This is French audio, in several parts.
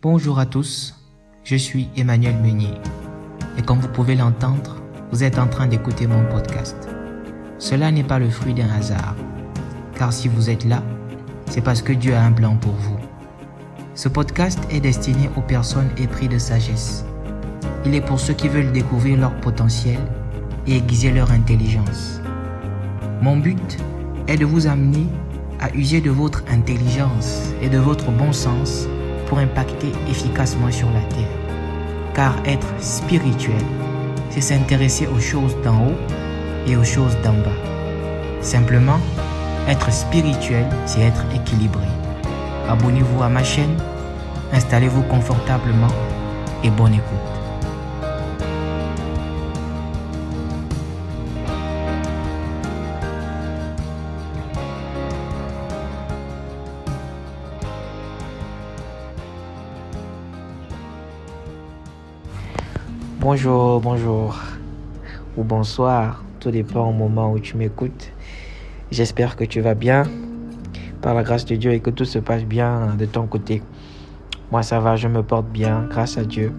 Bonjour à tous, je suis Emmanuel Meunier et comme vous pouvez l'entendre, vous êtes en train d'écouter mon podcast. Cela n'est pas le fruit d'un hasard, car si vous êtes là, c'est parce que Dieu a un plan pour vous. Ce podcast est destiné aux personnes épris de sagesse. Il est pour ceux qui veulent découvrir leur potentiel et aiguiser leur intelligence. Mon but est de vous amener à user de votre intelligence et de votre bon sens pour impacter efficacement sur la terre. Car être spirituel, c'est s'intéresser aux choses d'en haut et aux choses d'en bas. Simplement, être spirituel, c'est être équilibré. Abonnez-vous à ma chaîne, installez-vous confortablement et bonne écoute. Bonjour, bonjour ou bonsoir, tout dépend au moment où tu m'écoutes. J'espère que tu vas bien par la grâce de Dieu et que tout se passe bien de ton côté. Moi ça va, je me porte bien grâce à Dieu.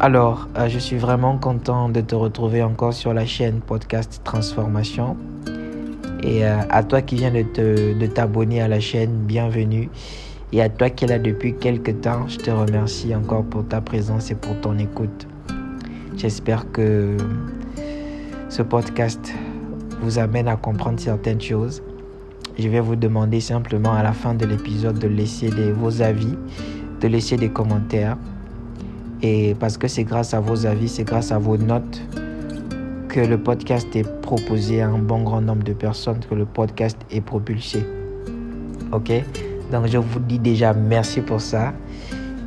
Alors, euh, je suis vraiment content de te retrouver encore sur la chaîne Podcast Transformation. Et euh, à toi qui viens de t'abonner à la chaîne, bienvenue. Et à toi qui es là depuis quelques temps, je te remercie encore pour ta présence et pour ton écoute. J'espère que ce podcast vous amène à comprendre certaines choses. Je vais vous demander simplement à la fin de l'épisode de laisser vos avis, de laisser des commentaires. Et parce que c'est grâce à vos avis, c'est grâce à vos notes que le podcast est proposé à un bon grand nombre de personnes, que le podcast est propulsé. Ok? Donc je vous dis déjà merci pour ça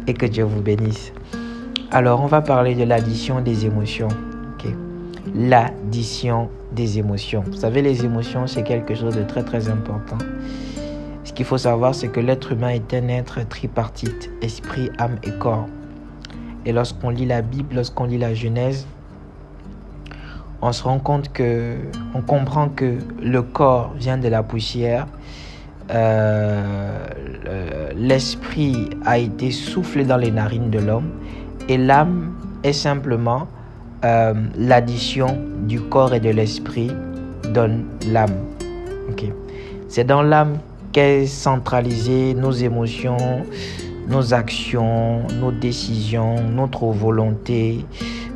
et que Dieu vous bénisse. Alors on va parler de l'addition des émotions. L'addition des émotions. Vous savez, les émotions, c'est quelque chose de très très important. Ce qu'il faut savoir, c'est que l'être humain est un être tripartite, esprit, âme et corps. Et lorsqu'on lit la Bible, lorsqu'on lit la Genèse, on se rend compte que, on comprend que le corps vient de la poussière euh, l'esprit a été soufflé dans les narines de l'homme et l'âme est simplement euh, l'addition du corps et de l'esprit donne l'âme. C'est dans l'âme qu'est centralisée nos émotions, nos actions, nos décisions, notre volonté.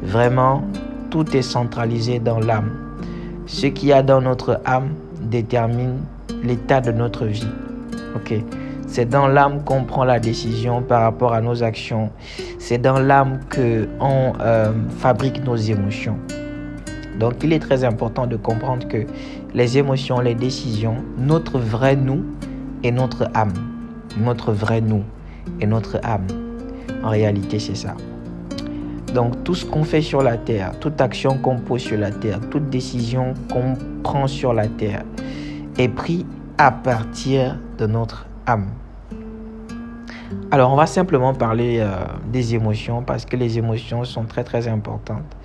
Vraiment, tout est centralisé dans l'âme. Ce qu'il y a dans notre âme détermine l'état de notre vie. Ok? C'est dans l'âme qu'on prend la décision par rapport à nos actions. C'est dans l'âme que on euh, fabrique nos émotions. Donc, il est très important de comprendre que les émotions, les décisions, notre vrai nous et notre âme. Notre vrai nous et notre âme. En réalité, c'est ça. Donc, tout ce qu'on fait sur la terre, toute action qu'on pose sur la terre, toute décision qu'on prend sur la terre, est pris à partir de notre âme. Alors on va simplement parler euh, des émotions parce que les émotions sont très très importantes.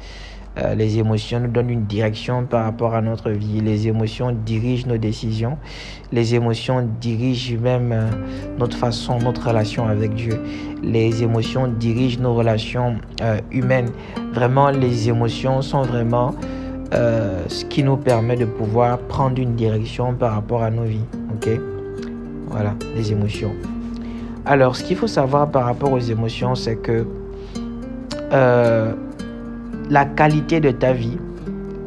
Euh, les émotions nous donnent une direction par rapport à notre vie. Les émotions dirigent nos décisions. Les émotions dirigent même euh, notre façon, notre relation avec Dieu. Les émotions dirigent nos relations humaines. Vraiment, les émotions sont vraiment euh, ce qui nous permet de pouvoir prendre une direction par rapport à nos vies. Ok? Voilà, les émotions. Alors, ce qu'il faut savoir par rapport aux émotions, c'est que euh, la qualité de ta vie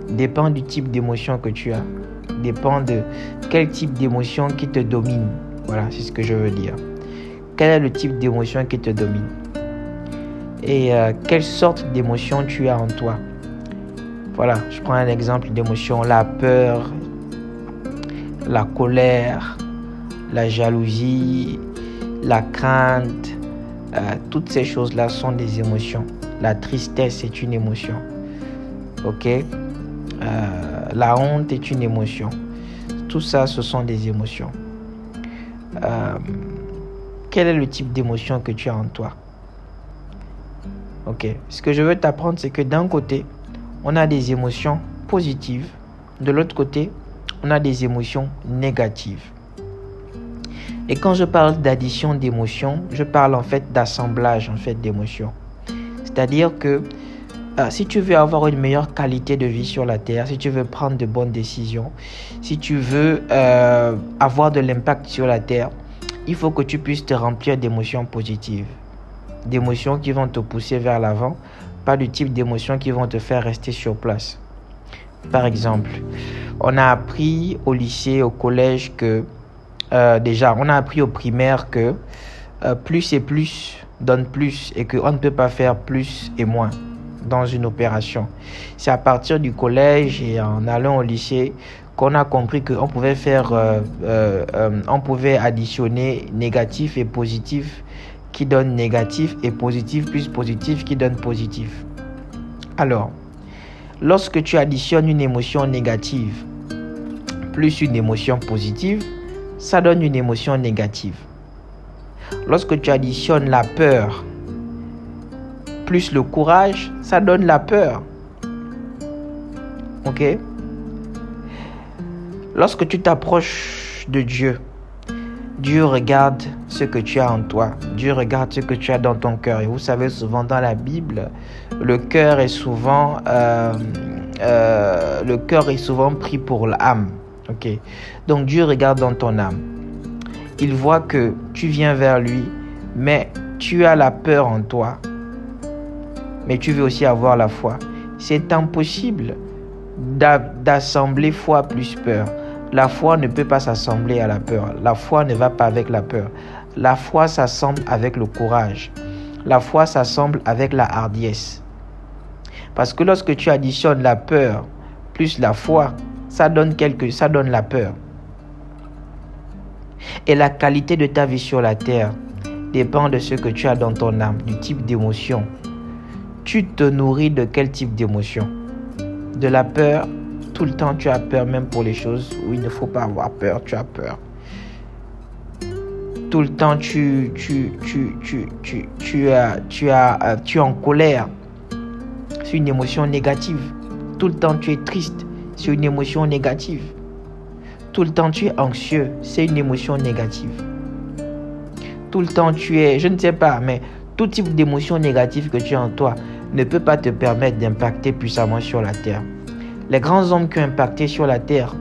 dépend du type d'émotion que tu as, dépend de quel type d'émotion qui te domine. Voilà, c'est ce que je veux dire. Quel est le type d'émotion qui te domine? Et euh, quelle sorte d'émotion tu as en toi? Voilà, je prends un exemple d'émotion, la peur, la colère, la jalousie, la crainte. Euh, toutes ces choses-là sont des émotions. La tristesse est une émotion. Ok? Euh, La honte est une émotion. Tout ça, ce sont des émotions. Euh, quel est le type d'émotion que tu as en toi? Ok? Ce que je veux t'apprendre, c'est que d'un côté, on a des émotions positives. De l'autre côté, on a des émotions négatives. Et quand je parle d'addition d'émotions, je parle en fait d'assemblage en fait d'émotions. C'est-à-dire que euh, si tu veux avoir une meilleure qualité de vie sur la terre, si tu veux prendre de bonnes décisions, si tu veux euh, avoir de l'impact sur la terre, il faut que tu puisses te remplir d'émotions positives, d'émotions qui vont te pousser vers l'avant, pas du type d'émotions qui vont te faire rester sur place. Par exemple, on a appris au lycée, au collège que, euh, déjà, on a appris au primaire que euh, plus et plus donne plus et qu'on ne peut pas faire plus et moins dans une opération. C'est à partir du collège et en allant au lycée qu'on a compris qu'on pouvait faire, euh, on pouvait additionner négatif et positif qui donne négatif et positif plus positif qui donne positif. Alors, lorsque tu additionnes une émotion négative plus une émotion positive, ça donne une émotion négative. Lorsque tu additionnes la peur plus le courage, ça donne la peur. Ok? Lorsque tu t'approches de Dieu, Dieu regarde ce que tu as en toi. Dieu regarde ce que tu as dans ton cœur. Et vous savez, souvent dans la Bible, le cœur est souvent, euh, euh, pris pour l'âme. Donc Dieu regarde dans ton âme. Il voit que tu viens vers lui, mais tu as la peur en toi. Mais tu veux aussi avoir la foi. C'est impossible d'assembler foi plus peur. La foi ne peut pas s'assembler à la peur. La foi ne va pas avec la peur. La foi s'assemble avec le courage. La foi s'assemble avec la hardiesse. Parce que lorsque tu additionnes la peur plus la foi, ça donne quelque, ça donne la peur. Et la qualité de ta vie sur la terre dépend de ce que tu as dans ton âme, du type d'émotion. Tu te nourris de quel type d'émotion? De la peur, tout le temps tu as peur même pour les choses où il ne faut pas avoir peur, tu as peur. Tout le temps tu tu euh, tu es en colère. C'est une émotion négative. Tout le temps tu es triste, c'est une émotion négative. Tout le temps tu es anxieux, c'est une émotion négative. Tout le temps tu es, je ne sais pas, mais tout type d'émotion négative que tu as en toi ne peut pas te permettre d'impacter puissamment sur la terre les grands hommes qui ont impacté sur la terre,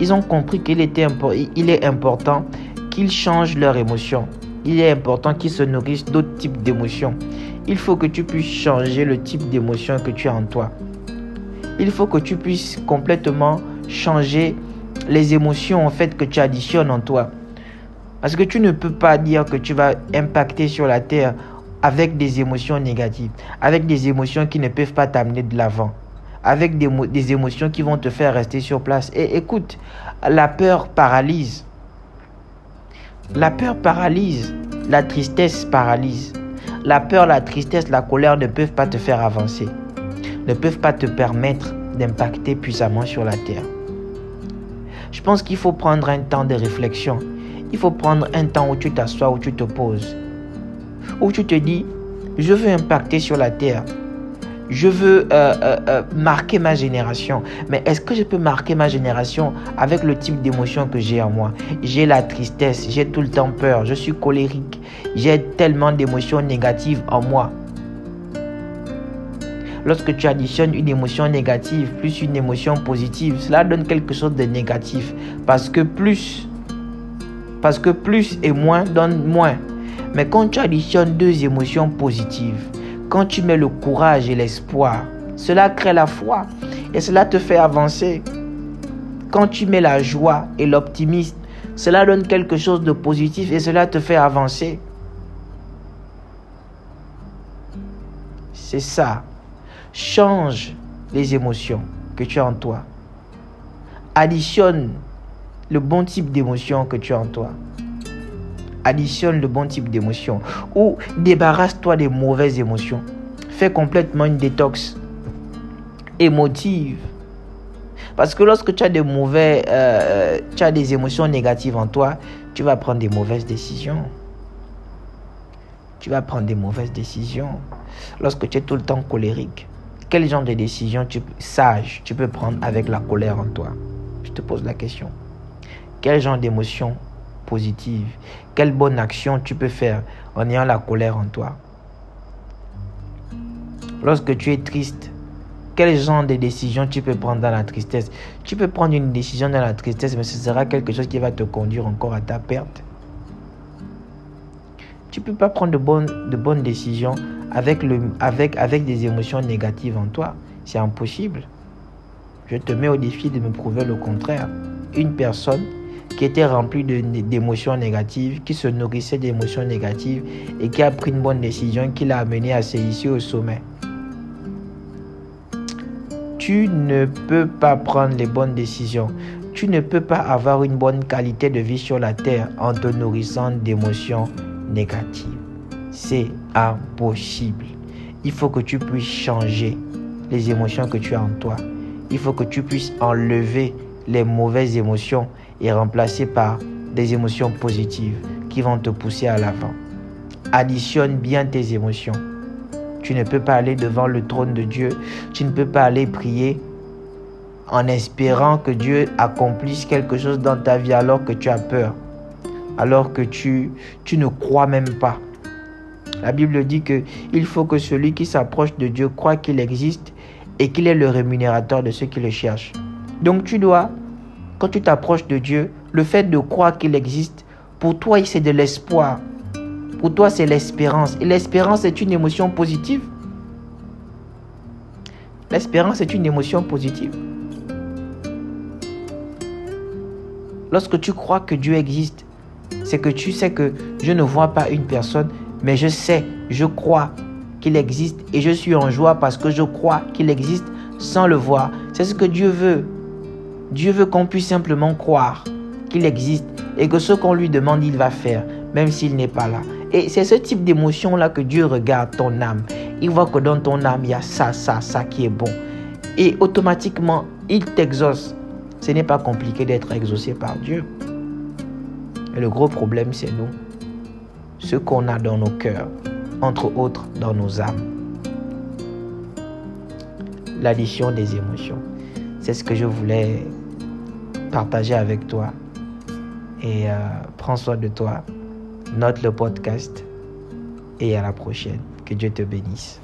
ils ont compris qu'il est important qu'ils changent leurs émotions. Il est important qu'ils se nourrissent d'autres types d'émotions. Il faut que tu puisses changer le type d'émotion que tu as en toi. Il faut que tu puisses complètement changer les émotions en fait que tu additionnes en toi. Parce que tu ne peux pas dire que tu vas impacter sur la terre avec des émotions négatives, avec des émotions qui ne peuvent pas t'amener de l'avant avec des, émotions qui vont te faire rester sur place. Et écoute, la peur paralyse. La peur paralyse. La tristesse paralyse. La peur, la tristesse, la colère ne peuvent pas te faire avancer. Ne peuvent pas te permettre d'impacter puissamment sur la terre. Je pense qu'il faut prendre un temps de réflexion. Il faut prendre un temps où tu t'assois, où tu te poses. Où tu te dis, je veux impacter sur la terre je veux euh, euh, euh, marquer ma génération. Mais est-ce que je peux marquer ma génération avec le type d'émotion que j'ai en moi? J'ai la tristesse, j'ai tout le temps peur, je suis colérique, j'ai tellement d'émotions négatives en moi. Lorsque tu additionnes une émotion négative plus une émotion positive, cela donne quelque chose de négatif. Parce que plus, parce que plus et moins donne moins. Mais quand tu additionnes deux émotions positives, quand tu mets le courage et l'espoir, cela crée la foi et cela te fait avancer. Quand tu mets la joie et l'optimisme, cela donne quelque chose de positif et cela te fait avancer. C'est ça. Change les émotions que tu as en toi. Additionne le bon type d'émotion que tu as en toi additionne le bon type d'émotion ou débarrasse-toi des mauvaises émotions. Fais complètement une détox émotive. Parce que lorsque tu as des mauvais, euh, tu as des émotions négatives en toi, tu vas prendre des mauvaises décisions. Tu vas prendre des mauvaises décisions. Lorsque tu es tout le temps colérique, quel genre de décision tu, sage tu peux prendre avec la colère en toi? Je te pose la question. Quel genre d'émotion positive Quelle bonne action tu peux faire en ayant la colère en toi Lorsque tu es triste, quel genre de décision tu peux prendre dans la tristesse? Tu peux prendre une décision dans la tristesse, mais ce sera quelque chose qui va te conduire encore à ta perte. Tu ne peux pas prendre de bonnes, de bonnes décisions avec, le, avec, avec des émotions négatives en toi. C'est impossible. Je te mets au défi de me prouver le contraire. Une personne qui était remplie d'émotions négatives, qui se nourrissait d'émotions négatives et qui a pris une bonne décision qui l'a amené à se hisser au sommet. Tu ne peux pas prendre les bonnes décisions. Tu ne peux pas avoir une bonne qualité de vie sur la terre en te nourrissant d'émotions négatives. C'est impossible. Il faut que tu puisses changer les émotions que tu as en toi. Il faut que tu puisses enlever les mauvaises émotions et remplacer par des émotions positives qui vont te pousser à l'avant. Additionne bien tes émotions. Tu ne peux pas aller devant le trône de Dieu. Tu ne peux pas aller prier en espérant que Dieu accomplisse quelque chose dans ta vie alors que tu as peur, alors que tu, tu ne crois même pas. La Bible dit que il faut que celui qui s'approche de Dieu croit qu'il existe et qu'il est le rémunérateur de ceux qui le cherchent. Donc tu dois, quand tu t'approches de Dieu, le fait de croire qu'il existe, pour toi c'est de l'espoir. Pour toi, c'est l'espérance. Et l'espérance est une émotion positive. L'espérance est une émotion positive. Lorsque tu crois que Dieu existe, c'est que tu sais que je ne vois pas une personne, mais je sais, je crois qu'il existe et je suis en joie parce que je crois qu'il existe sans le voir. C'est ce que Dieu veut. Dieu veut qu'on puisse simplement croire qu'il existe et que ce qu'on lui demande, il va faire, même s'il n'est pas là. Et c'est ce type d'émotion-là que Dieu regarde ton âme. Il voit que dans ton âme, il y a ça, ça, ça qui est bon. Et automatiquement, il t'exauce. Ce n'est pas compliqué d'être exaucé par Dieu. Et le gros problème, c'est nous. Ce qu'on a dans nos cœurs, entre autres dans nos âmes. L'addition des émotions. C'est ce que je voulais partager avec toi. Et euh, prends soin de toi note le podcast et à la prochaine. Que Dieu te bénisse.